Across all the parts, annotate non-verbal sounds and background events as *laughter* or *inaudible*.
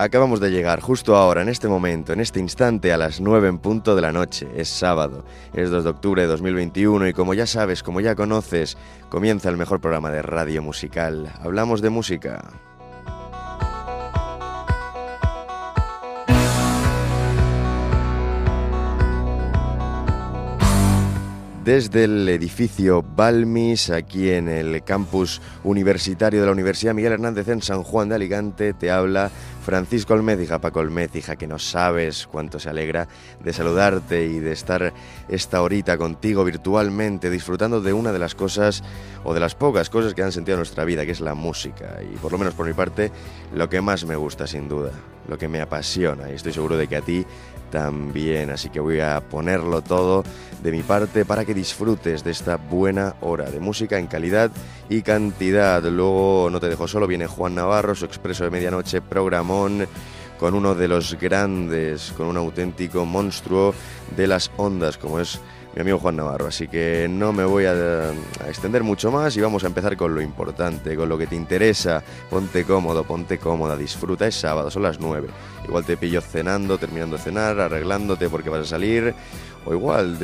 Acabamos de llegar justo ahora, en este momento, en este instante, a las 9 en punto de la noche. Es sábado, es 2 de octubre de 2021 y como ya sabes, como ya conoces, comienza el mejor programa de radio musical. Hablamos de música. desde el edificio Balmis, aquí en el campus universitario de la Universidad Miguel Hernández en San Juan de Alicante, te habla Francisco Almécija, Paco Almécija, que no sabes cuánto se alegra de saludarte y de estar esta horita contigo virtualmente, disfrutando de una de las cosas o de las pocas cosas que han sentido en nuestra vida, que es la música. Y por lo menos por mi parte, lo que más me gusta, sin duda, lo que me apasiona. Y estoy seguro de que a ti también. Así que voy a ponerlo todo de mi parte para que disfrutes de esta buena hora de música en calidad y cantidad. Luego no te dejo solo, viene Juan Navarro, su expreso de medianoche, programón con uno de los grandes, con un auténtico monstruo de las ondas, como es mi amigo Juan Navarro. Así que no me voy a, extender mucho más y vamos a empezar con lo importante, con lo que te interesa. Ponte cómodo, ponte cómoda, disfruta. Es sábado, son las 9. Igual te pillo cenando, terminando de cenar, arreglándote porque vas a salir. O igual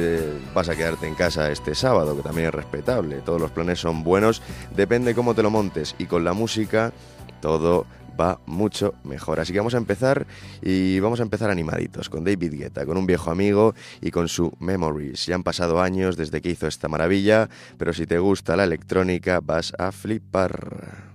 vas a quedarte en casa este sábado, que también es respetable. Todos los planes son buenos, depende cómo te lo montes. Y con la música todo va mucho mejor. Así que vamos a empezar y vamos a empezar animaditos con David Guetta, con un viejo amigo y con su Memories. Ya han pasado años desde que hizo esta maravilla, pero si te gusta la electrónica vas a flipar.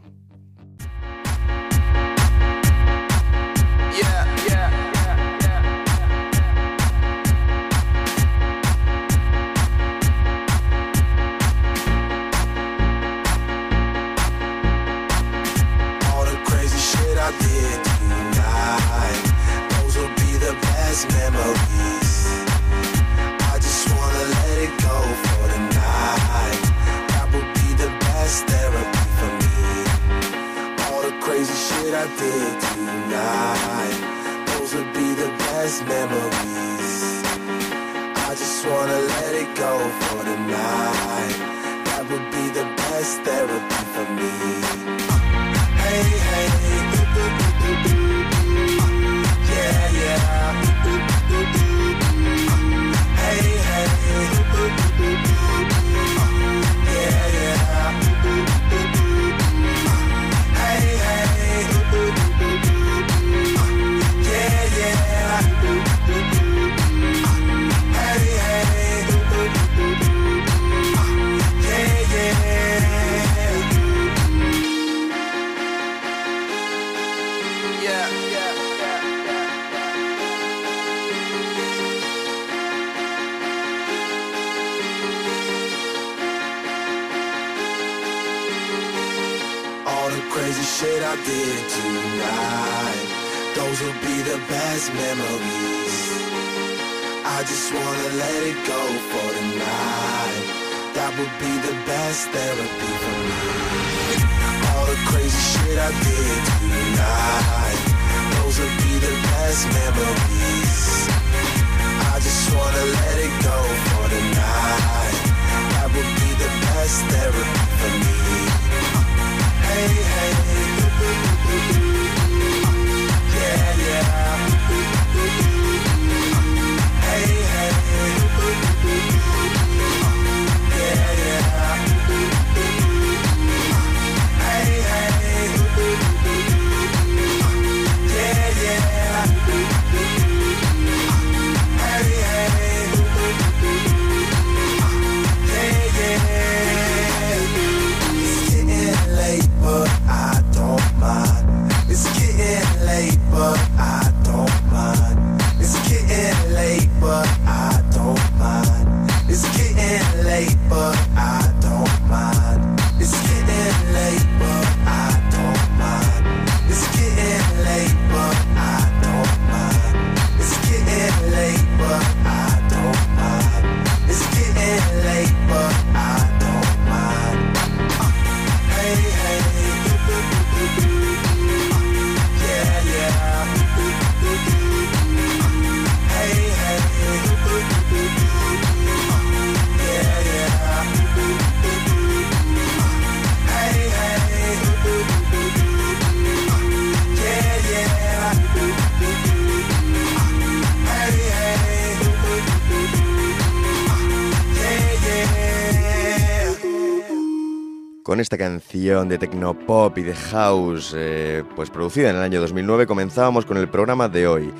Esta canción de pop y de house, eh, pues producida en el año 2009, comenzábamos con el programa de hoy.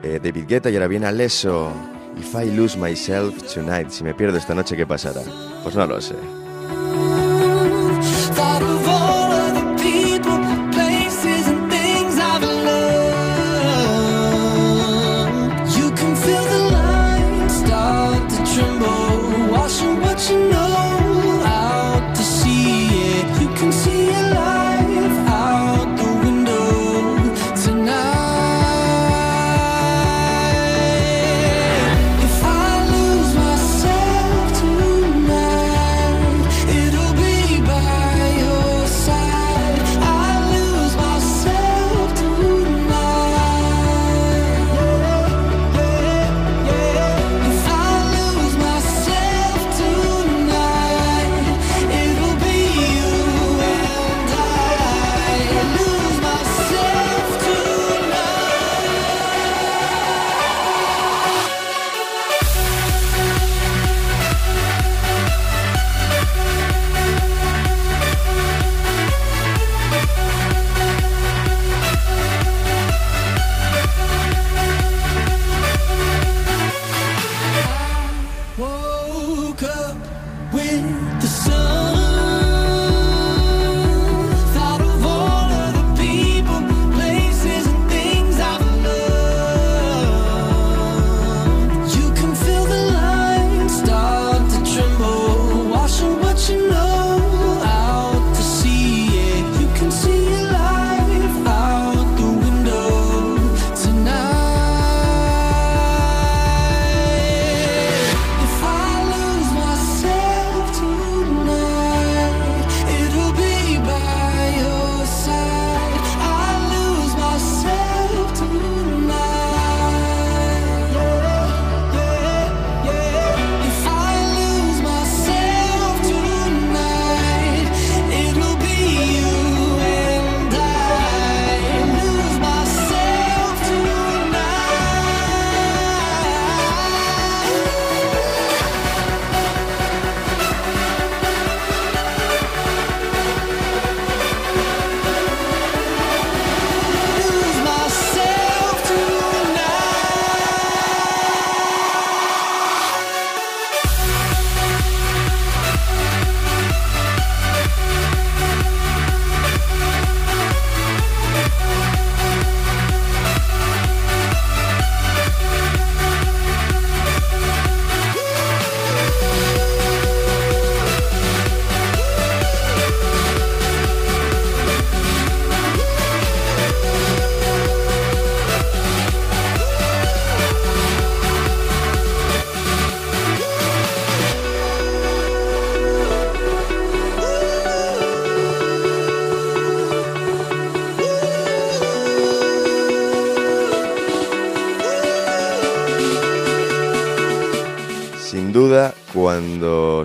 Eh, David Guetta y ahora viene Alesso. If I lose myself tonight, si me pierdo esta noche, ¿qué pasará? Pues no lo sé.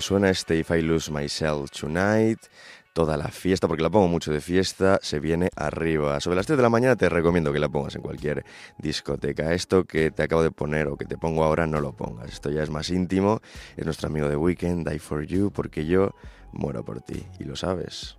Suena este If I Lose Myself Tonight, toda la fiesta, porque la pongo mucho de fiesta, se viene arriba. Sobre las 3 de la mañana te recomiendo que la pongas en cualquier discoteca. Esto que te acabo de poner o que te pongo ahora, no lo pongas. Esto ya es más íntimo. Es nuestro amigo de Weekend, Die For You, porque yo muero por ti, y lo sabes.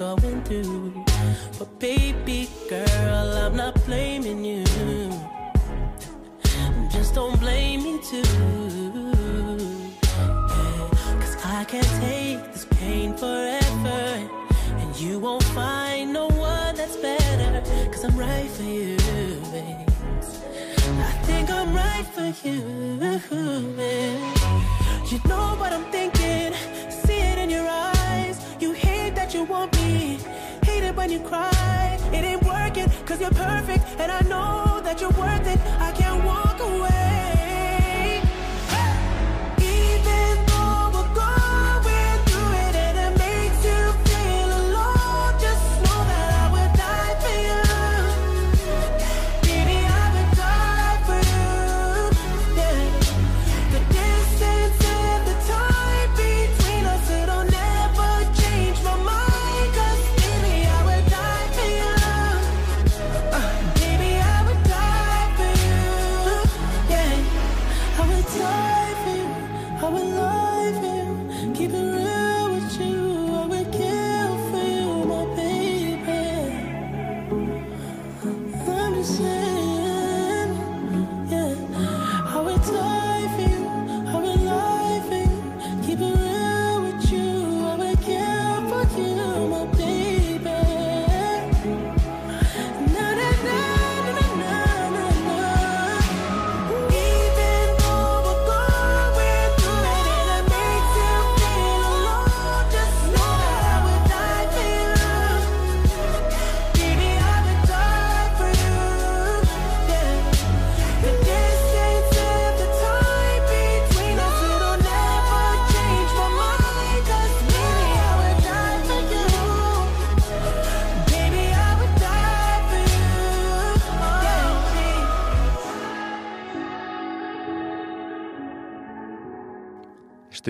Do. But baby girl, I'm not blaming you. Just don't blame me too. Yeah, Cause I can't take this pain forever. And you won't find no one that's better. Cause I'm right for you, babe. I think I'm right for you. babe. You know what I'm thinking, when you cry. It ain't working, cause you're perfect, and I know that you're worth it. I can't walk away.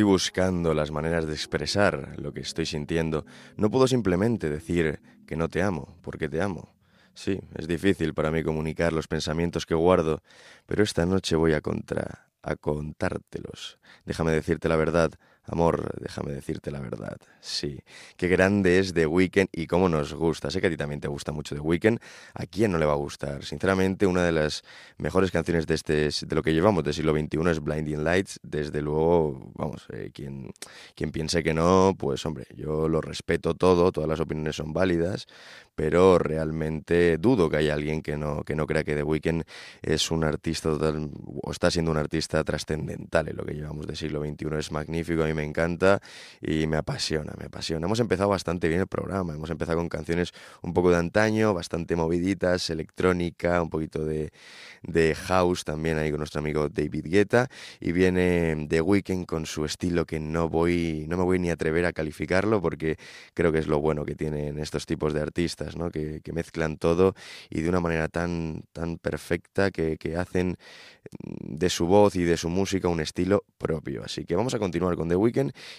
Estoy buscando las maneras de expresar lo que estoy sintiendo. No puedo simplemente decir que no te amo, porque te amo. Sí, es difícil para mí comunicar los pensamientos que guardo, pero esta noche voy a contra a contártelos. Déjame decirte la verdad, amor, déjame decirte la verdad. Sí, qué grande es The Weeknd y cómo nos gusta. Sé que a ti también te gusta mucho The Weeknd. ¿A quién no le va a gustar? Sinceramente, una de las mejores canciones de este de lo que llevamos del siglo XXI es Blinding Lights. Desde luego, vamos, eh, quien, quien piense que no, pues hombre, yo lo respeto todo, todas las opiniones son válidas, pero realmente dudo que haya alguien que no, que no crea que The Weeknd es un artista total, o está siendo un artista trascendental en lo que llevamos del siglo XXI. Es magnífico, a mí me encanta y me apasiona, me apasiona. Hemos empezado bastante bien el programa, hemos empezado con canciones un poco de antaño, bastante moviditas, electrónica, un poquito de, de house también ahí con nuestro amigo David Guetta y viene The Weeknd con su estilo que no voy, no me voy ni a atrever a calificarlo porque creo que es lo bueno que tienen estos tipos de artistas, ¿no? que, mezclan todo y de una manera tan, tan perfecta que, que hacen de su voz y de su música un estilo propio. Así que vamos a continuar con The Weeknd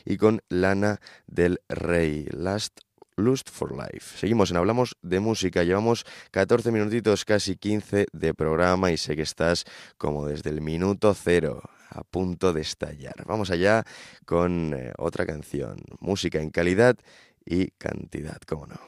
y con Lana del Rey, Last Lust for Life. Seguimos en Hablamos de Música. Llevamos 14 minutitos, casi 15 de programa y sé que estás como desde el minuto cero a punto de estallar. Vamos allá con eh, otra canción. Música en calidad y cantidad, cómo no.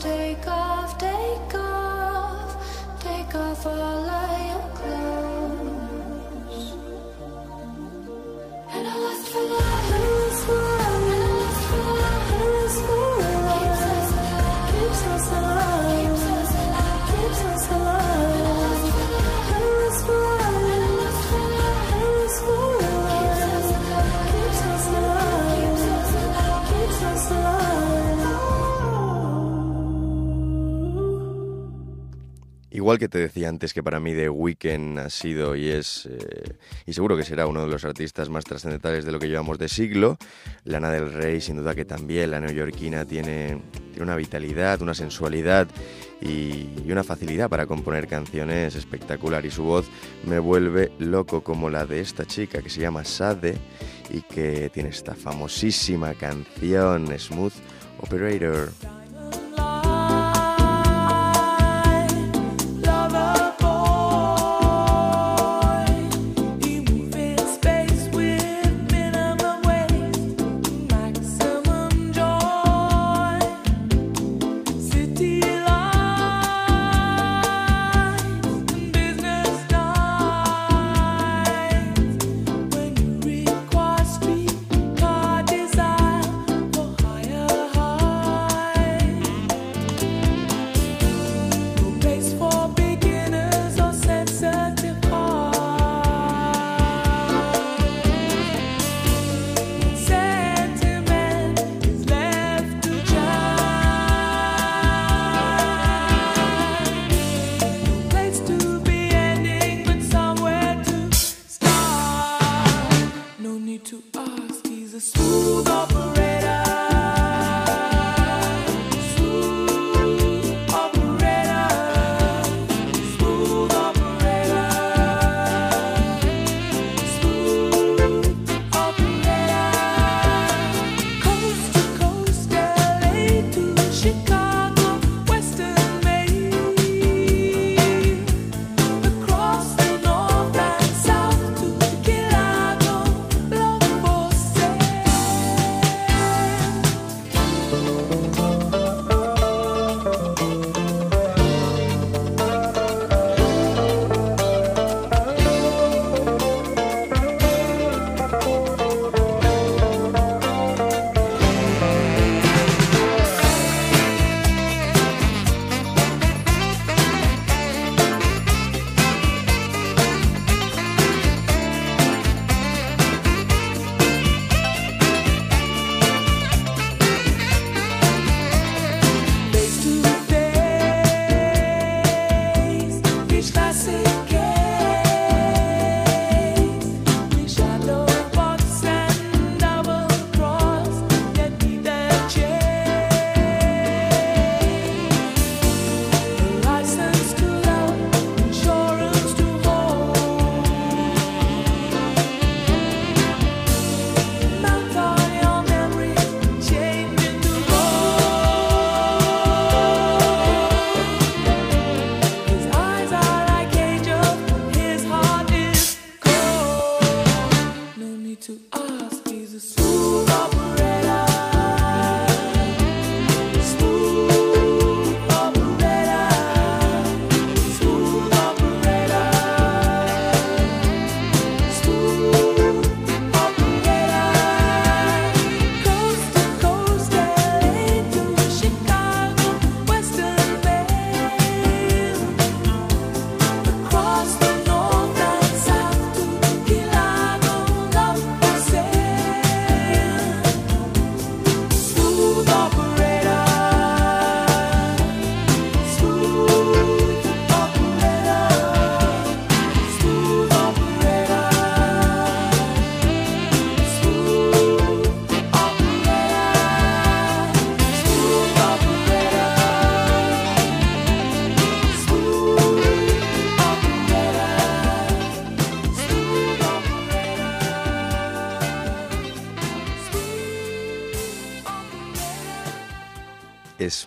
take off. Igual que te decía antes que para mí The Weeknd ha sido y es, eh, y seguro que será uno de los artistas más trascendentales de lo que llevamos de siglo, Lana del Rey sin duda que también, la neoyorquina tiene, una vitalidad, una sensualidad y una facilidad para componer canciones espectacular y su voz me vuelve loco como la de esta chica que se llama Sade y que tiene esta famosísima canción Smooth Operator.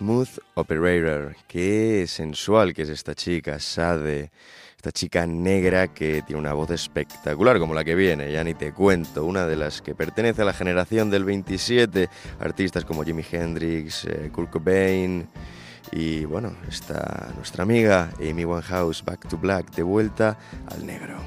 Smooth Operator. Qué sensual que es esta chica, Sade. Esta chica negra que tiene una voz espectacular como la que viene, ya ni te cuento. Una de las que pertenece a la generación del 27. Artistas como Jimi Hendrix, eh, Kurt Cobain. Y bueno, está nuestra amiga Amy Winehouse, Back to Black, de vuelta al negro.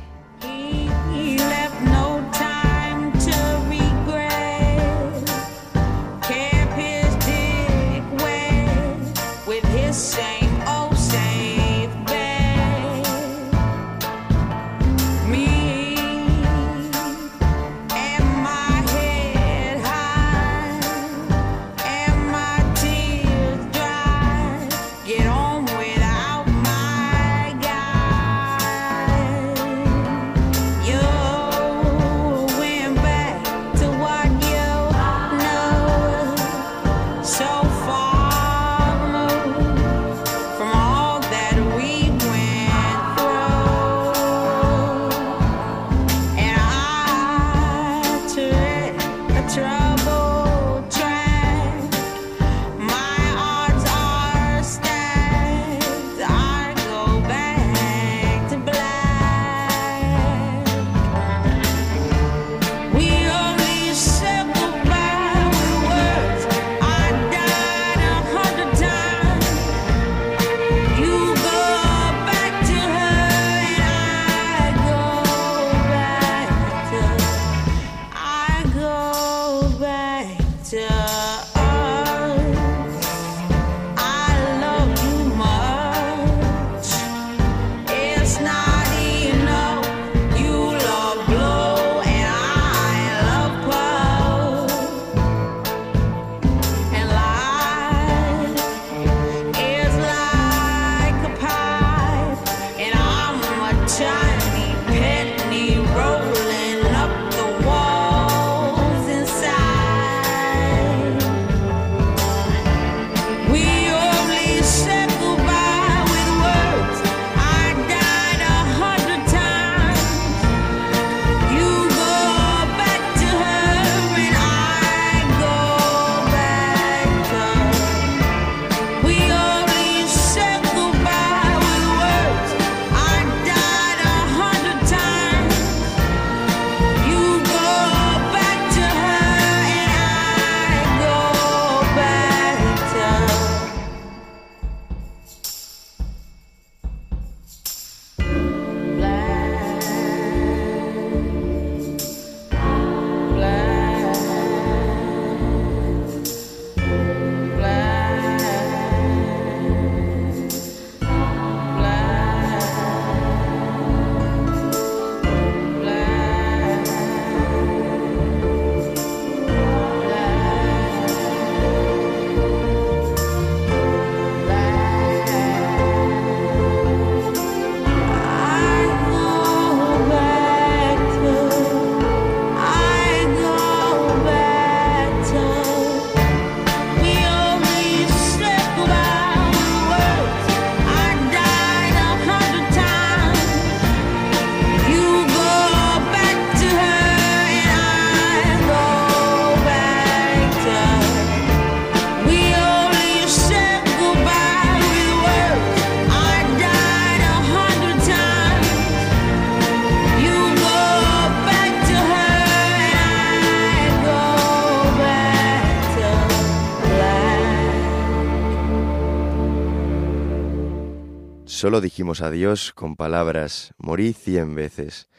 Solo dijimos adiós con palabras, morí cien veces.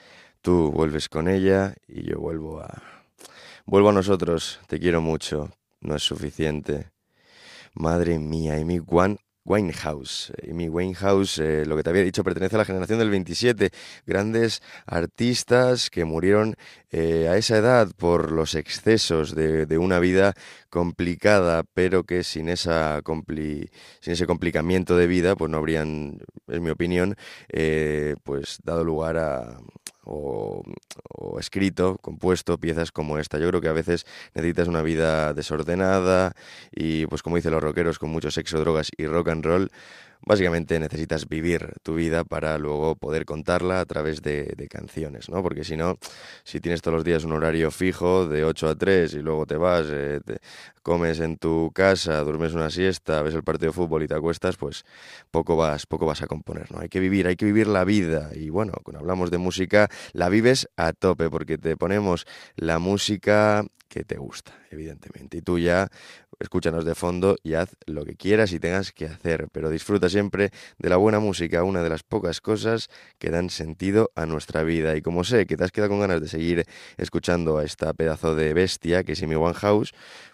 Tú vuelves con ella y yo vuelvo a... Vuelvo a nosotros, te quiero mucho, no es suficiente. Madre mía, Amy Wan- Winehouse. Amy Winehouse, eh, lo que te había dicho, pertenece a la generación del 27. Grandes artistas que murieron eh, a esa edad por los excesos de, una vida complicada, pero que sin, esa ese complicamiento de vida, pues no habrían, en mi opinión, eh, pues dado lugar a, o, o escrito, compuesto piezas como esta. Yo creo que a veces necesitas una vida desordenada y, pues como dicen los rockeros, con mucho sexo, drogas y rock and roll. Básicamente necesitas vivir tu vida para luego poder contarla a través de, canciones, ¿no? Porque si no, si tienes todos los días un horario fijo de 8 a 3 y luego te vas, eh, te- comes en tu casa, duermes una siesta, ves el partido de fútbol y te acuestas, pues poco vas, poco vas a componer, ¿no? Hay que vivir, hay que vivir la vida. Y bueno, cuando hablamos de música, la vives a tope, porque te ponemos la música que te gusta, evidentemente. Y tú ya escúchanos de fondo y haz lo que quieras y tengas que hacer, pero disfruta siempre de la buena música, una de las pocas cosas que dan sentido a nuestra vida. Y como sé que te has quedado con ganas de seguir escuchando a esta pedazo de bestia que es Amy Winehouse,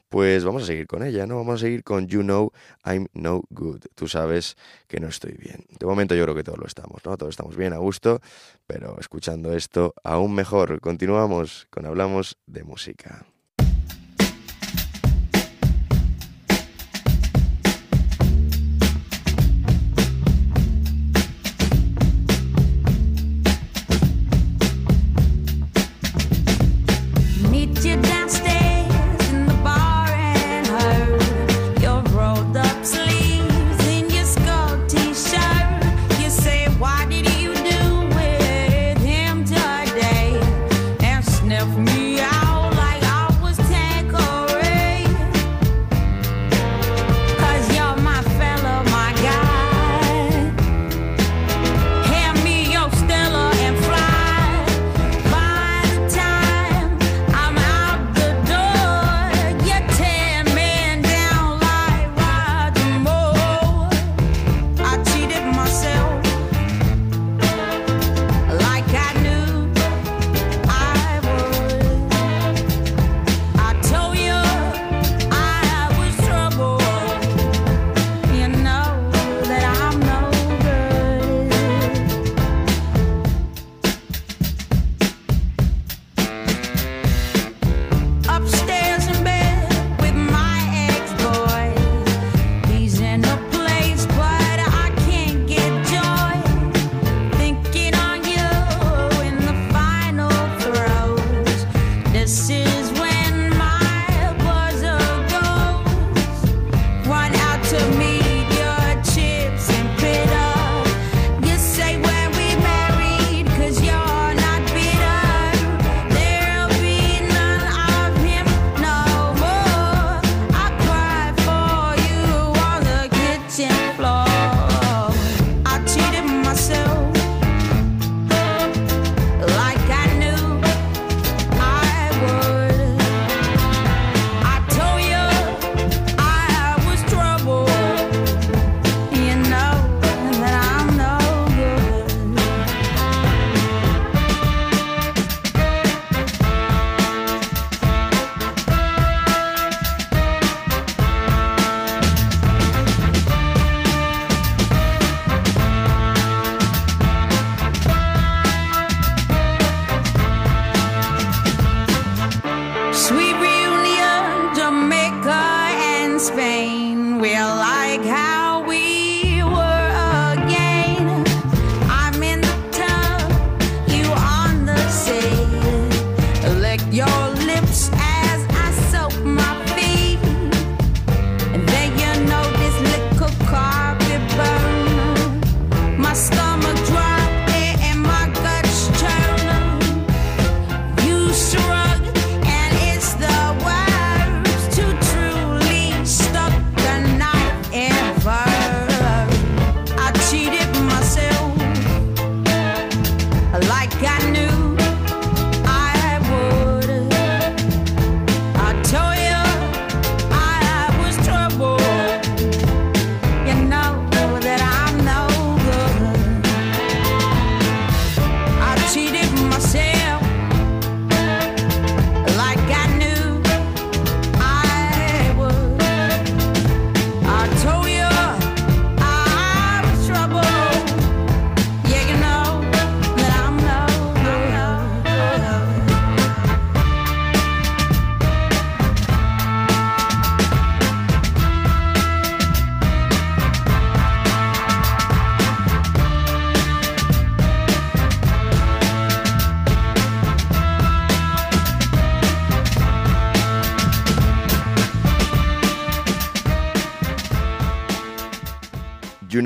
pues vamos a seguir con ella, ¿no? Vamos a seguir con You Know I'm No Good. Tú sabes que no estoy bien. De momento yo creo que todos lo estamos, ¿no? Todos estamos bien, a gusto, pero escuchando esto aún mejor. Continuamos con Hablamos de Música.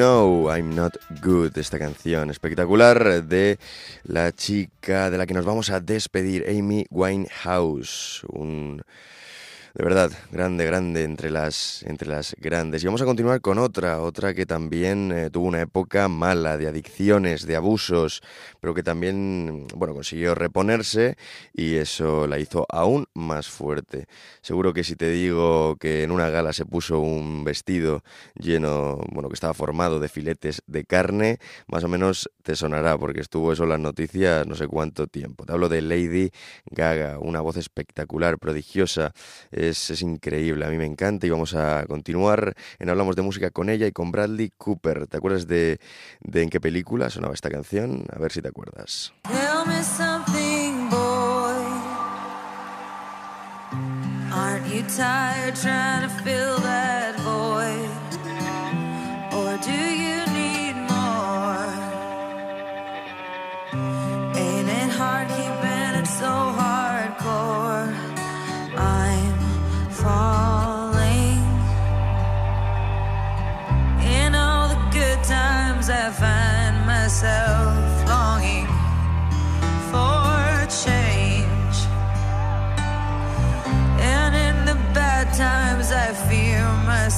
Know I'm Not Good, esta canción espectacular de la chica de la que nos vamos a despedir, Amy Winehouse, un de verdad, grande, grande entre las, entre las grandes. Y vamos a continuar con otra, otra que también eh, tuvo una época mala de adicciones, de abusos, pero que también, bueno, consiguió reponerse y eso la hizo aún más fuerte. Seguro que si te digo que en una gala se puso un vestido lleno, bueno, que estaba formado de filetes de carne, más o menos te sonará, porque estuvo eso en las noticias no sé cuánto tiempo. Te hablo de Lady Gaga, una voz espectacular, prodigiosa es, increíble, a mí me encanta y vamos a continuar en Hablamos de Música con ella y con Bradley Cooper. ¿Te acuerdas de, de en qué película sonaba esta canción? A ver si te acuerdas. Tell me something, boy. Aren't you tired trying to fill that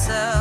myself.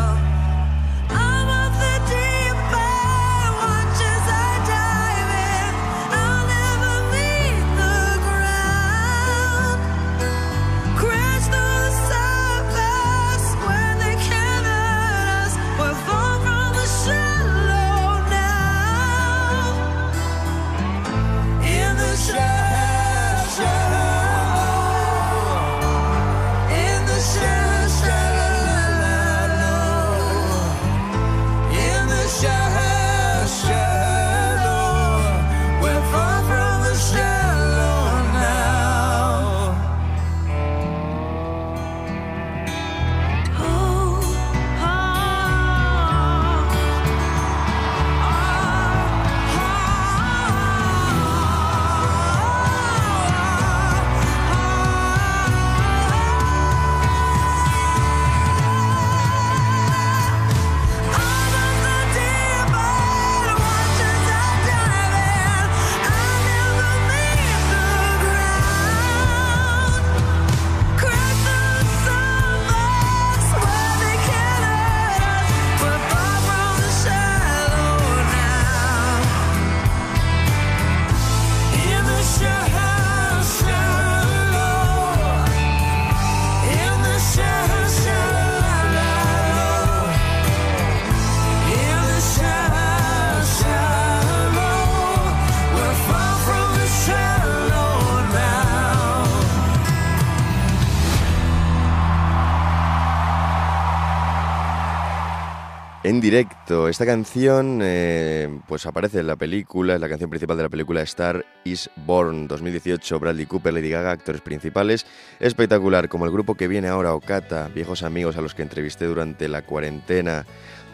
Directo, esta canción eh, pues aparece en la película, es la canción principal de la película Star is Born 2018, Bradley Cooper, Lady Gaga, actores principales, espectacular, como el grupo que viene ahora, Okata, viejos amigos a los que entrevisté durante la cuarentena,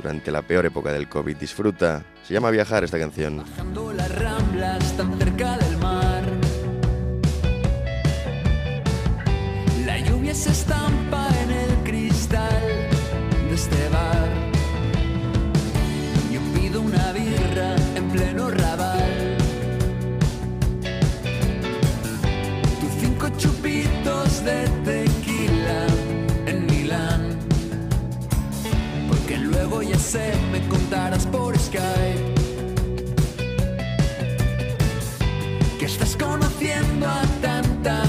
durante la peor época del COVID, disfruta, se llama Viajar esta canción. Bajando las ramblas tan cerca del mar. La lluvia se estampa me contarás por Skype. que estás conociendo a tanta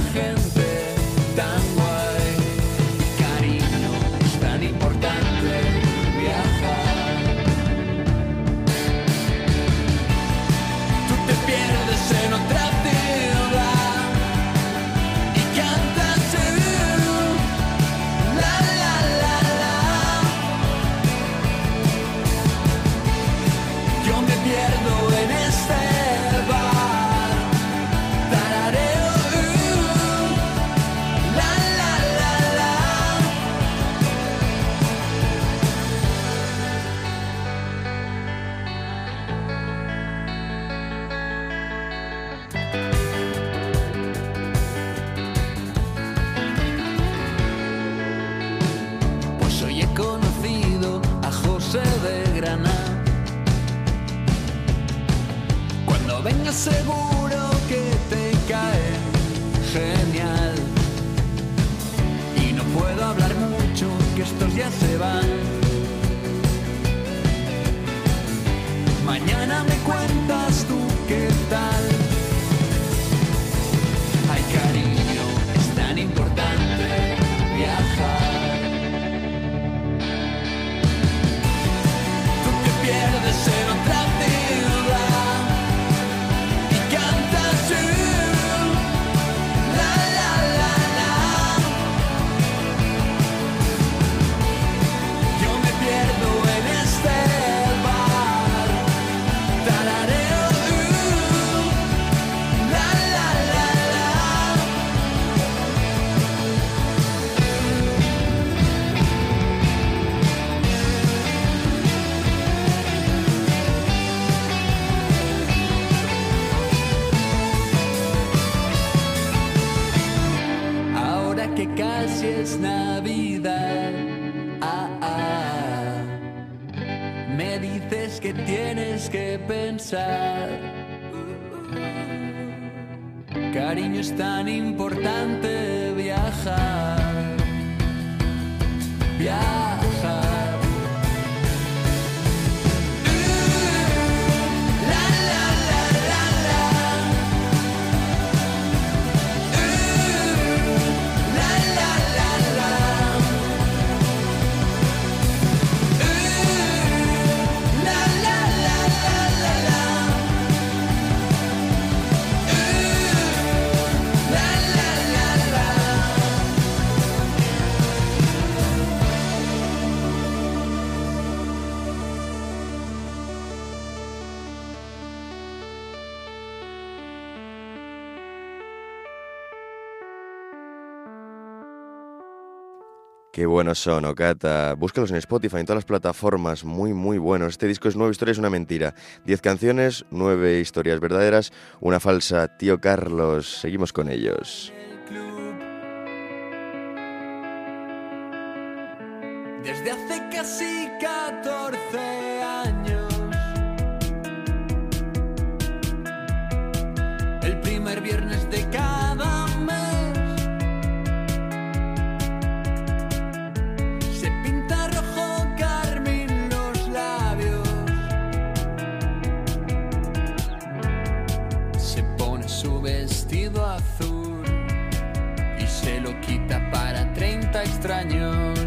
Qué buenos son, Okata. Búscalos en Spotify, en todas las plataformas. Muy, muy buenos. Este disco es Nueve historias, una mentira. Diez canciones, nueve historias verdaderas, una falsa. Tío Carlos, seguimos con ellos. Desde hace casi 14 años, el primer viernes de cada так странен.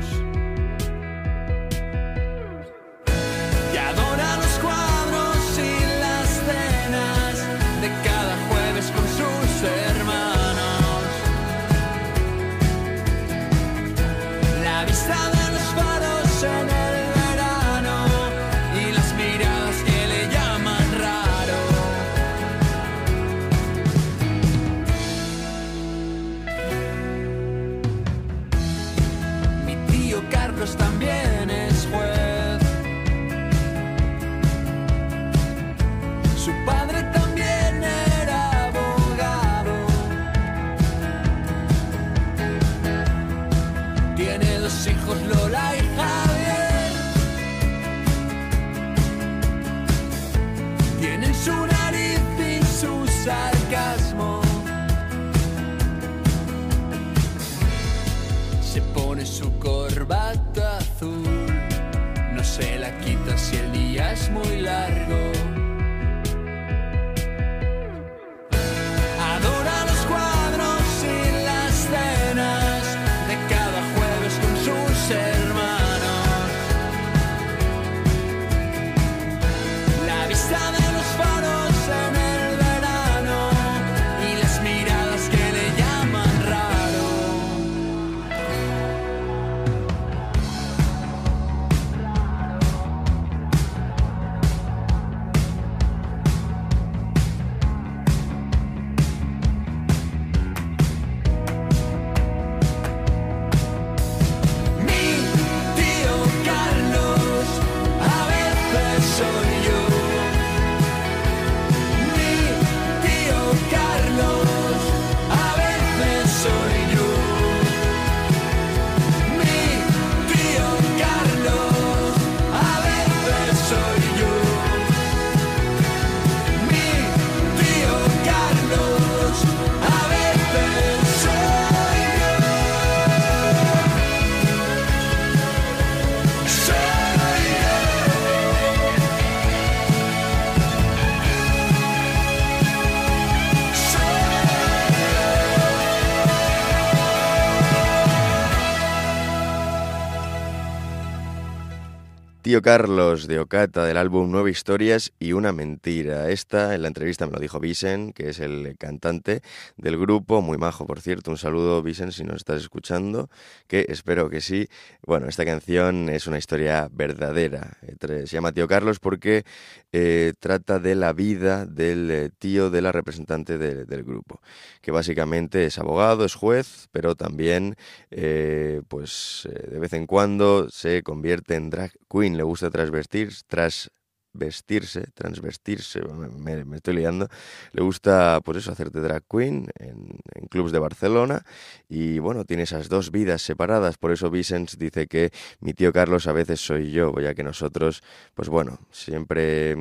Tío Carlos de Ocata del álbum Nueve Historias y una mentira. Esta en la entrevista me lo dijo Vicen, que es el cantante del grupo, muy majo por cierto. Un saludo Vicen si nos estás escuchando, que espero que sí. Bueno, esta canción es una historia verdadera. Se llama Tío Carlos porque eh, trata de la vida del eh, tío de la representante de- del grupo, que básicamente es abogado, es juez, pero también eh, pues de vez en cuando se convierte en drag queen, le gusta transvestir, transvestirse, transvestirse, me, me estoy liando, le gusta pues eso, hacerte drag queen en, en clubs de Barcelona y bueno, tiene esas dos vidas separadas, por eso Vicens dice que mi tío Carlos a veces soy yo, ya que nosotros, pues bueno, siempre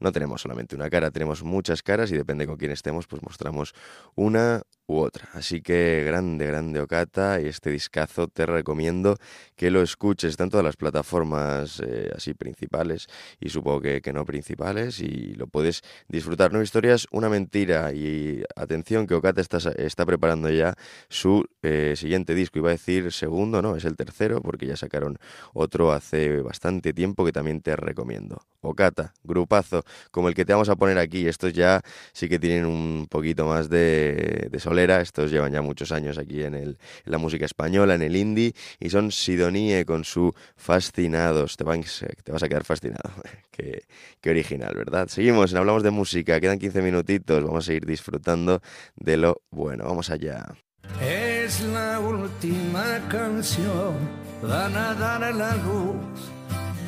no tenemos solamente una cara, tenemos muchas caras y depende con quién estemos, pues mostramos una u otra. Así que grande, grande Ocata y este discazo te recomiendo que lo escuches. Está en las plataformas eh, así principales y supongo que, no principales y lo puedes disfrutar. No historias, una mentira y atención que Ocata está, está preparando ya su eh, siguiente disco. Iba a decir segundo, no, es el tercero porque ya sacaron otro hace bastante tiempo que también te recomiendo. Ocata, grupazo como el que te vamos a poner aquí. Estos ya sí que tienen un poquito más de, de Estos llevan ya muchos años aquí en, el, la música española, en el indie, y son Sidonie con su Fascinados. Te, van, te vas a quedar fascinado. *laughs* qué, original, ¿verdad? Seguimos, hablamos de música. Quedan 15 minutitos. Vamos a ir disfrutando de lo bueno. Vamos allá. Es la última canción, van a dar la luz,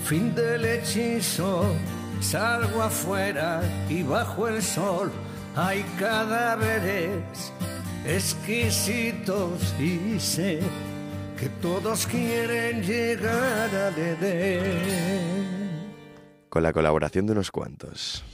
fin del hechizo, salgo afuera y bajo el sol hay cadáveres exquisitos y sé que todos quieren llegar al Edén. Con la colaboración de unos cuantos.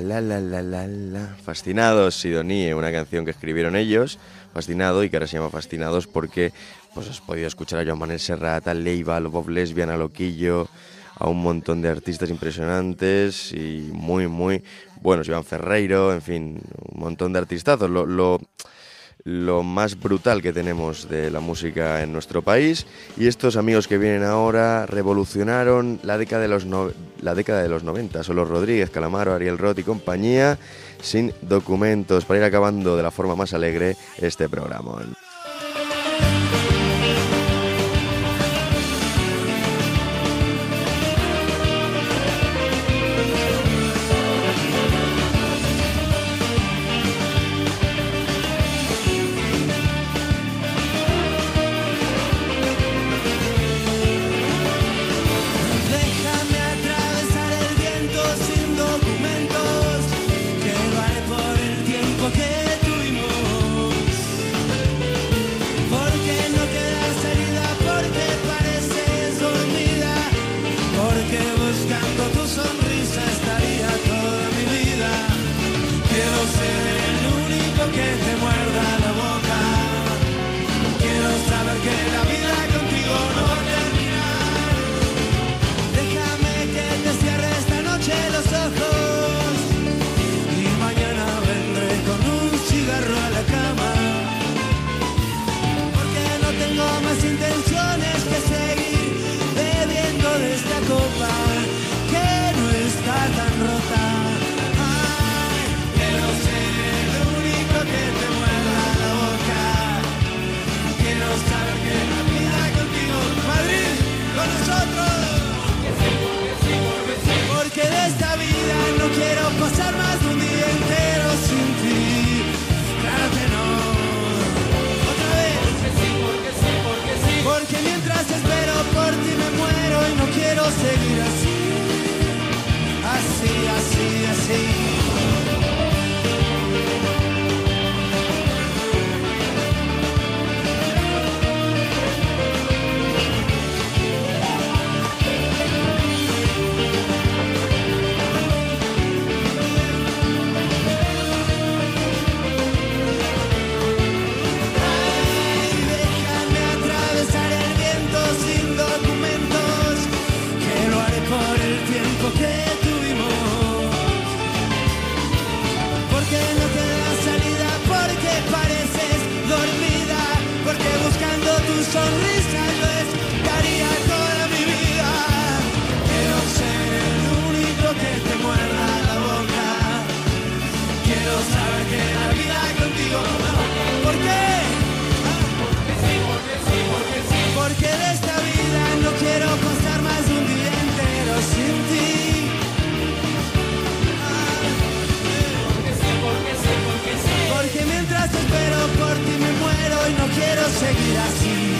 La la la la la la. Fascinados, Sidonie, una canción que escribieron ellos, Fascinado, y que ahora se llama Fascinados porque pues has podido escuchar a Joan Manuel Serrat, a Leiva, a Bob Lesbian, a Loquillo, a un montón de artistas impresionantes y muy, muy buenos. Joan Ferreiro, en fin, un montón de artistazos. Lo lo más brutal que tenemos de la música en nuestro país. Y estos amigos que vienen ahora revolucionaron la década de los, no, la década de los 90. Son Rodríguez, Calamaro, Ariel Roth y compañía, sin documentos, para ir acabando de la forma más alegre este programa. goodbye. seguir así.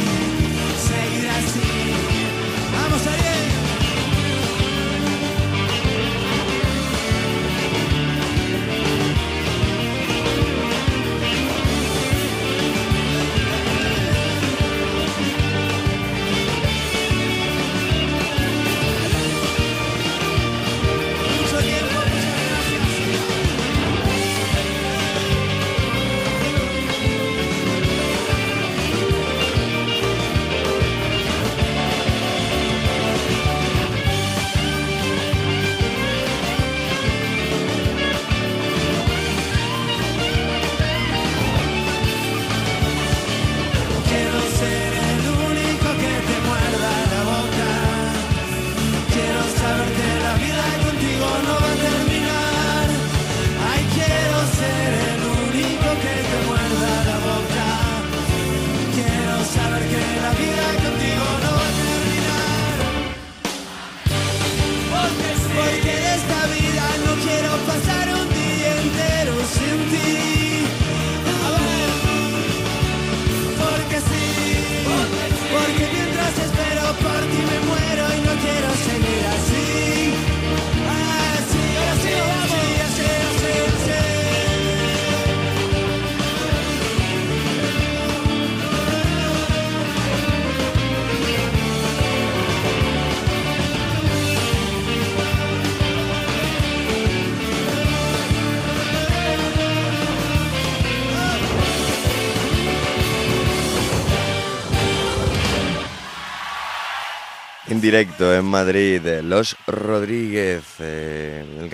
Directo en Madrid, Los Rodríguez, eh,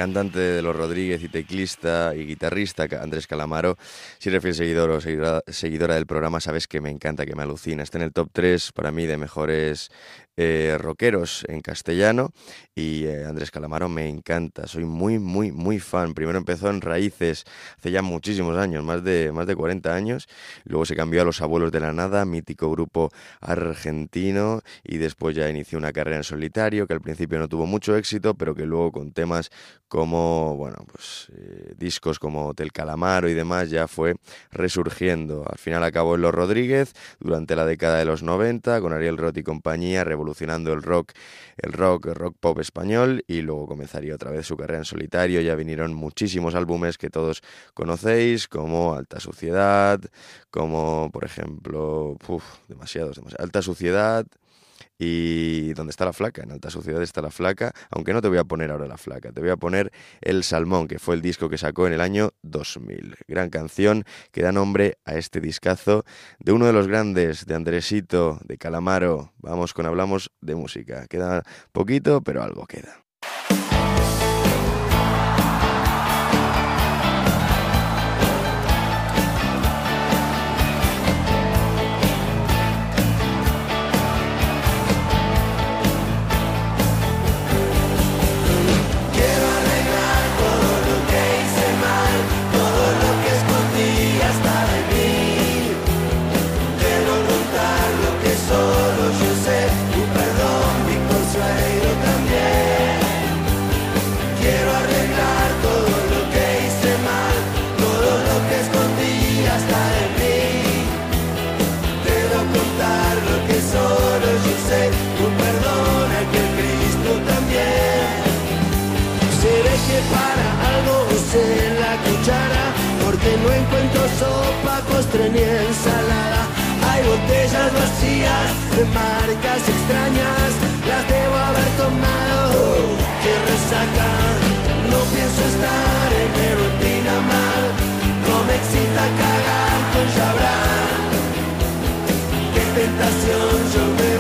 cantante de Los Rodríguez y teclista y guitarrista Andrés Calamaro. Si eres fiel seguidor o seguidora, del programa, sabes que me encanta, que me alucina. Está en el top 3 para mí de mejores eh, rockeros en castellano y eh, Andrés Calamaro me encanta, soy muy, muy, muy fan. Primero empezó en Raíces hace ya muchísimos años, más de, más de 40 años, luego se cambió a Los Abuelos de la Nada, mítico grupo argentino y después ya inició una carrera en solitario que al principio no tuvo mucho éxito, pero que luego con temas como, bueno, pues eh, discos como Hotel Calamaro y demás ya fue resurgiendo. Al final acabó en Los Rodríguez durante la década de los 90 con Ariel Roth y compañía, revolucionando el rock, el rock, el rock pop español y luego comenzaría otra vez su carrera en solitario. Ya vinieron muchísimos álbumes que todos conocéis, como Alta Suciedad, como por ejemplo, uf, demasiados, demasiados. Alta Suciedad, y ¿dónde está la flaca? En Alta Sociedad está la flaca, aunque no te voy a poner ahora la flaca, te voy a poner El Salmón, que fue el disco que sacó en el año 2000. Gran canción que da nombre a este discazo de uno de los grandes, de Andresito, de Calamaro. Vamos con Hablamos de Música. Queda poquito, pero algo queda. Que para algo usé la cuchara Porque no encuentro sopa, postre ni ensalada. Hay botellas vacías de marcas extrañas Las debo haber tomado, que resaca No pienso estar en mi rutina mal. No me excita cagar con Chabran Qué tentación, yo me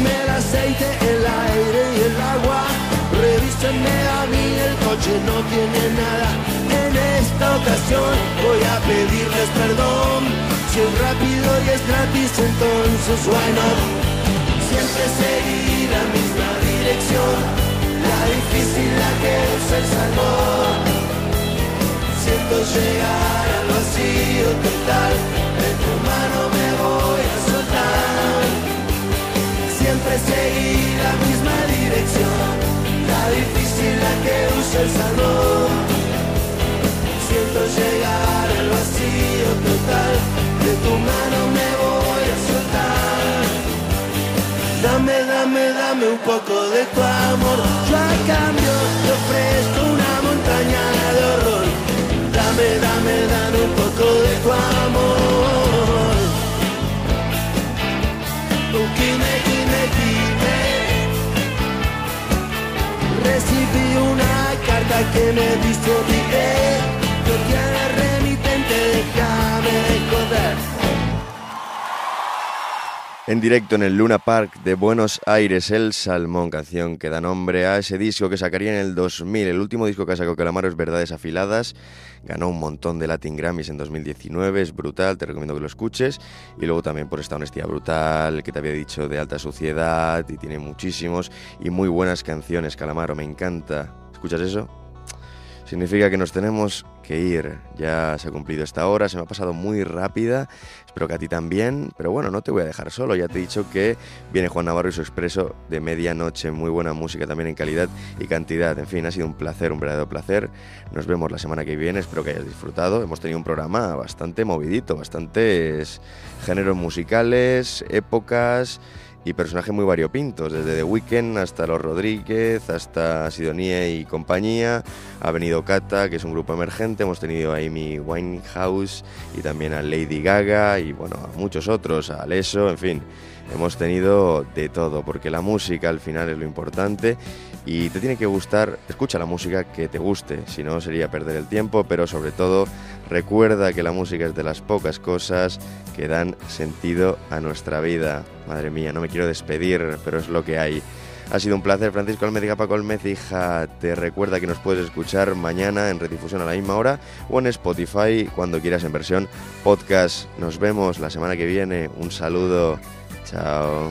Revísenme el aceite, el aire y el agua. Revísenme a mí, el coche no tiene nada. En esta ocasión voy a pedirles perdón. Si es rápido y es gratis, entonces why not Siempre seguir la misma dirección La difícil, la que usa el salmón. Siento llegar al vacío total De tu mano me voy a soltar Siempre seguir la misma dirección. La difícil, la que usa el salmón Siento llegar al vacío total. De tu mano me voy a soltar. Dame, dame, dame un poco de tu amor. Yo a cambio te ofrezco una montaña de horror. Dame, dame, dame un poco de tu amor Recibí una carta que me dice En directo en el Luna Park de Buenos Aires, El Salmón, canción que da nombre a ese disco que sacaría en el 2000. El último disco que sacó Calamaro es Verdades Afiladas. Ganó un montón de Latin Grammys en 2019, es brutal, te recomiendo que lo escuches. Y luego también por esta honestidad brutal que te había dicho de alta suciedad y tiene muchísimos y muy buenas canciones. Calamaro, me encanta. ¿Escuchas eso? Significa que nos tenemos que ir. Ya se ha cumplido esta hora, se me ha pasado muy rápida. Espero que a ti también. Pero bueno, no te voy a dejar solo. Ya te he dicho que viene Juan Navarro y su expreso de medianoche. Muy buena música también en calidad y cantidad. En fin, ha sido un placer, un verdadero placer. Nos vemos la semana que viene. Espero que hayas disfrutado. Hemos tenido un programa bastante movidito, bastantes géneros musicales, épocas y personajes muy variopintos, desde The Weeknd hasta Los Rodríguez, hasta Sidonie y compañía. Ha venido Cata, que es un grupo emergente, hemos tenido a Amy Winehouse y también a Lady Gaga y bueno, a muchos otros, a Alesso, en fin. Hemos tenido de todo, porque la música al final es lo importante y te tiene que gustar, escucha la música que te guste, si no sería perder el tiempo, pero sobre todo recuerda que la música es de las pocas cosas que dan sentido a nuestra vida. Madre mía, no me quiero despedir, pero es lo que hay. Ha sido un placer, Francisco Almeida Paco Almez, hija. Te recuerda que nos puedes escuchar mañana en redifusión a la misma hora o en Spotify cuando quieras en versión podcast. Nos vemos la semana que viene. Un saludo. Chao.